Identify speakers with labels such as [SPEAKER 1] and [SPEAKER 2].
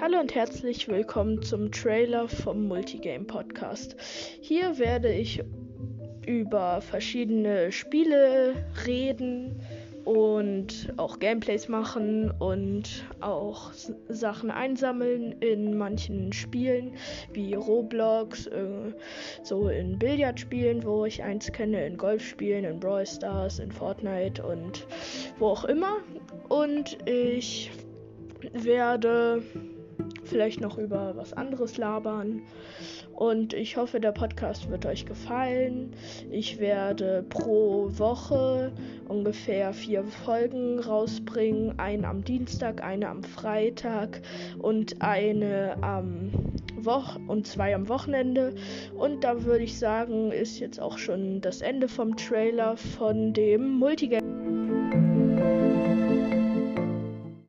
[SPEAKER 1] Hallo und herzlich willkommen zum Trailer vom Multigame Podcast. Hier werde ich über verschiedene Spiele reden und auch Gameplays machen und auch Sachen einsammeln in manchen Spielen wie Roblox, äh, so in Billardspielen, wo ich eins kenne, in Golfspielen, in Brawl Stars, in Fortnite und wo auch immer. Und ich werde vielleicht noch über was anderes labern. Und ich hoffe, der Podcast wird euch gefallen. Ich werde pro Woche ungefähr vier Folgen rausbringen. Eine am Dienstag, eine am Freitag und eine am Woch und zwei am Wochenende. Und da würde ich sagen, ist jetzt auch schon das Ende vom Trailer von dem Multigame.